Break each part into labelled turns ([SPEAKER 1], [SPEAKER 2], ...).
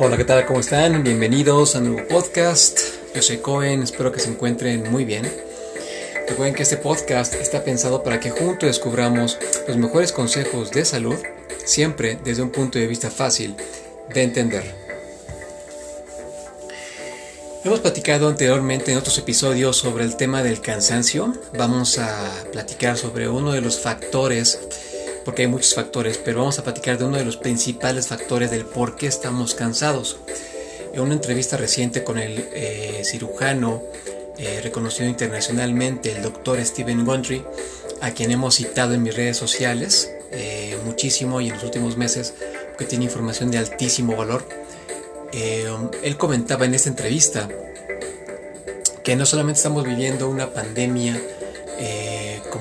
[SPEAKER 1] Hola, ¿qué tal? ¿Cómo están? Bienvenidos a un nuevo podcast. Yo soy Cohen, espero que se encuentren muy bien. Recuerden que este podcast está pensado para que juntos descubramos los mejores consejos de salud, siempre desde un punto de vista fácil de entender. Hemos platicado anteriormente en otros episodios sobre el tema del cansancio. Vamos a platicar sobre uno de los factores porque hay muchos factores, pero vamos a platicar de uno de los principales factores del por qué estamos cansados. En una entrevista reciente con el eh, cirujano eh, reconocido internacionalmente, el doctor Steven Gundry, a quien hemos citado en mis redes sociales eh, muchísimo y en los últimos meses, que tiene información de altísimo valor, él comentaba en esta entrevista que no solamente estamos viviendo una pandemia,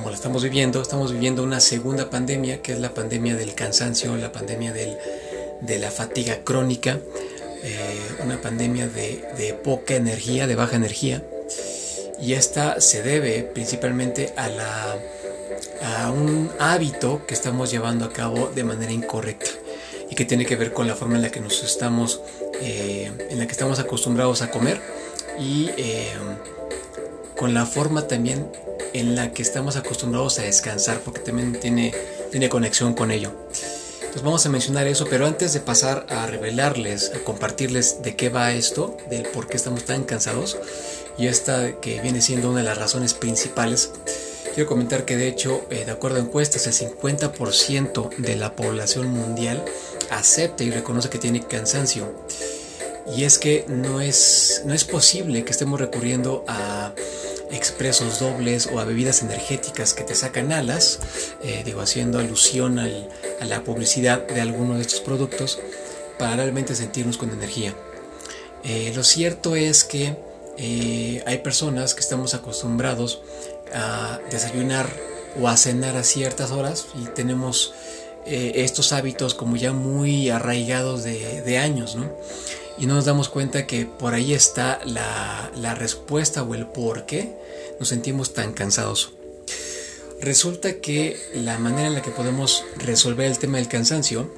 [SPEAKER 1] como la estamos viviendo, estamos viviendo una segunda pandemia, que es la pandemia del cansancio, la pandemia de la fatiga crónica, eh, una pandemia de, poca energía, de baja energía. Y esta se debe principalmente a, la, a un hábito que estamos llevando a cabo de manera incorrecta y que tiene que ver con la forma en la que nos estamos, eh, en la que estamos acostumbrados a comer y eh, con la forma también en la que estamos acostumbrados a descansar porque también tiene, tiene conexión con ello. Entonces vamos a mencionar eso, pero antes de pasar a revelarles, a compartirles de qué va esto, del por qué estamos tan cansados, y esta que viene siendo una de las razones principales, quiero comentar que de hecho, eh, de acuerdo a encuestas, el 50% de la población mundial acepta y reconoce que tiene cansancio. Y es que no es, no es posible que estemos recurriendo a expresos dobles o a bebidas energéticas que te sacan alas, eh, digo, haciendo alusión a la publicidad de alguno de estos productos para realmente sentirnos con energía. Eh, lo cierto es que eh, hay personas que estamos acostumbrados a desayunar o a cenar a ciertas horas y tenemos estos hábitos como ya muy arraigados de, de años, ¿no? Y no nos damos cuenta que por ahí está la, respuesta o el por qué nos sentimos tan cansados. Resulta que la manera en la que podemos resolver el tema del cansancio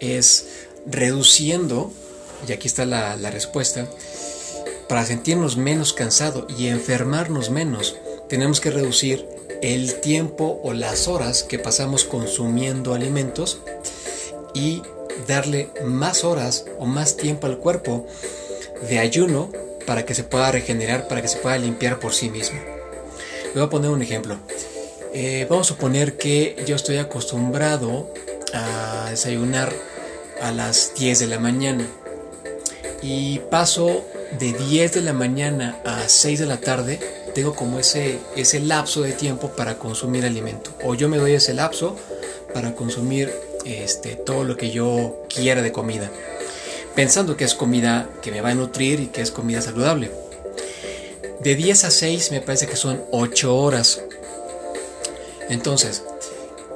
[SPEAKER 1] es reduciendo, y aquí está la, la respuesta, para sentirnos menos cansados y enfermarnos menos, tenemos que reducir el tiempo o las horas que pasamos consumiendo alimentos y darle más horas o más tiempo al cuerpo de ayuno para que se pueda regenerar, para que se pueda limpiar por sí mismo. voy a poner un ejemplo. Eh, vamos a suponer que yo estoy acostumbrado a desayunar a las 10 de la mañana y paso de 10 de la mañana a 6 de la tarde, tengo como ese, ese lapso de tiempo para consumir alimento. O yo me doy ese lapso para consumir este, todo lo que yo quiera de comida, pensando que es comida que me va a nutrir y que es comida saludable. De 10 a 6 me parece que son 8 horas. Entonces,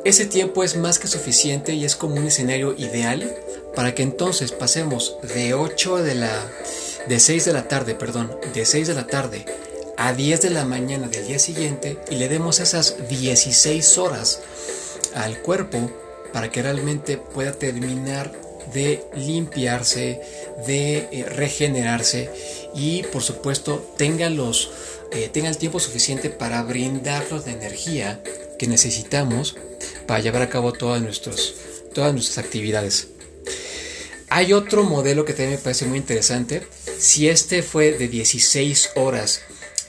[SPEAKER 1] ese tiempo es más que suficiente y es como un escenario ideal para que entonces pasemos de 8 de la de 6 de la tarde, perdón, de 6 de la tarde a 10 de la mañana del día siguiente y le demos esas 16 horas al cuerpo para que realmente pueda terminar de limpiarse, de eh, regenerarse y por supuesto tenga, los, eh, el tiempo suficiente para brindarnos la energía que necesitamos para llevar a cabo todas, todas nuestras actividades. Hay otro modelo que también me parece muy interesante. Si este fue de 16 horas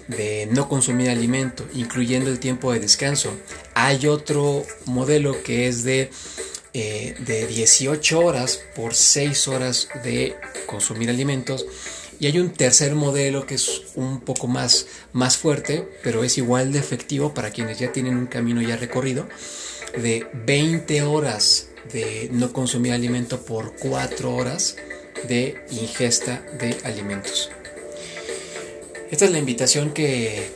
[SPEAKER 1] de no consumir alimento, incluyendo el tiempo de descanso. Hay otro modelo que es de, eh, de 18 horas por 6 horas de consumir alimentos. Y hay un tercer modelo que es un poco más, más fuerte, pero es igual de efectivo para quienes ya tienen un camino ya recorrido, de 20 horas de no consumir alimento por 4 horas de ingesta de alimentos. Esta es la invitación que,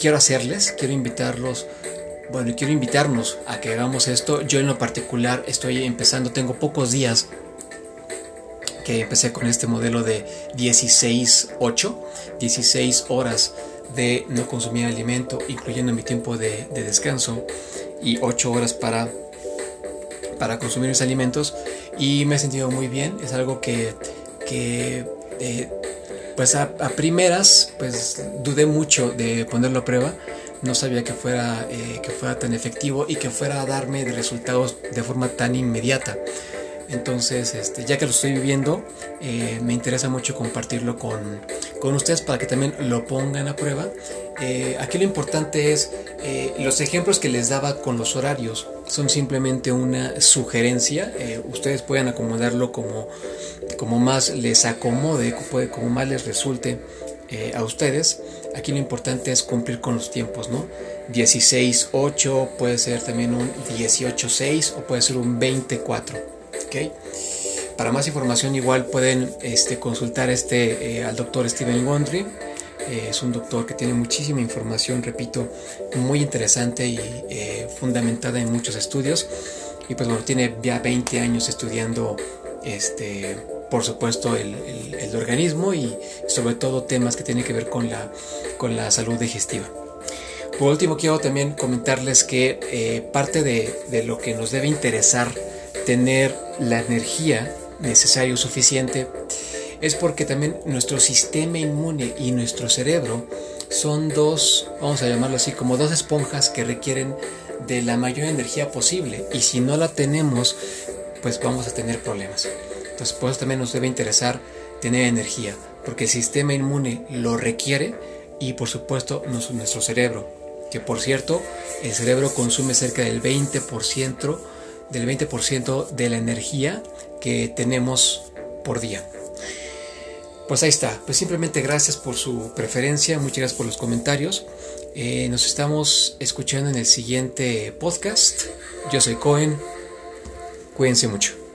[SPEAKER 1] quiero hacerles, quiero invitarlos, bueno, quiero invitarnos a que hagamos esto. Yo en lo particular estoy empezando, tengo pocos días que empecé con este modelo de 16-8, 16 horas de no consumir alimento, incluyendo mi tiempo de, descanso, y 8 horas para para consumir mis alimentos y me he sentido muy bien. Es algo que, que eh, pues a, primeras pues dudé mucho de ponerlo a prueba. No sabía que fuera, eh, que fuera tan efectivo y que fuera a darme resultados de forma tan inmediata. Entonces, este, ya que lo estoy viviendo, eh, me interesa mucho compartirlo con, con, ustedes para que también lo pongan a prueba. Eh, aquí lo importante es, los ejemplos que les daba con los horarios son simplemente una sugerencia. ustedes pueden acomodarlo como, como más les acomode, como más les resulte a ustedes. Aquí lo importante es cumplir con los tiempos, ¿no? 16-8 puede ser también un 18-6 o puede ser un 24. Para más información igual pueden este, consultar este, eh, al doctor Steven Wondry. Eh, es un doctor que tiene muchísima información, repito, muy interesante y eh, fundamentada en muchos estudios. Y pues bueno, tiene ya 20 años estudiando, este, por supuesto, el, organismo y sobre todo temas que tienen que ver con la, con la salud digestiva. Por último, quiero también comentarles que parte de, de lo que nos debe interesar tener la energía necesaria o suficiente es porque también nuestro sistema inmune y nuestro cerebro son dos, vamos a llamarlo así, como dos esponjas que requieren de la mayor energía posible y si no la tenemos, pues vamos a tener problemas. Entonces, por eso también nos debe interesar tener energía, porque el sistema inmune lo requiere y por supuesto nuestro cerebro, que por cierto, el cerebro consume cerca del 20% del 20% de la energía que tenemos por día. Pues ahí está. Pues simplemente gracias por su preferencia, muchas gracias por los comentarios. Eh, nos estamos escuchando en el siguiente podcast. Yo soy Cohen. Cuídense mucho.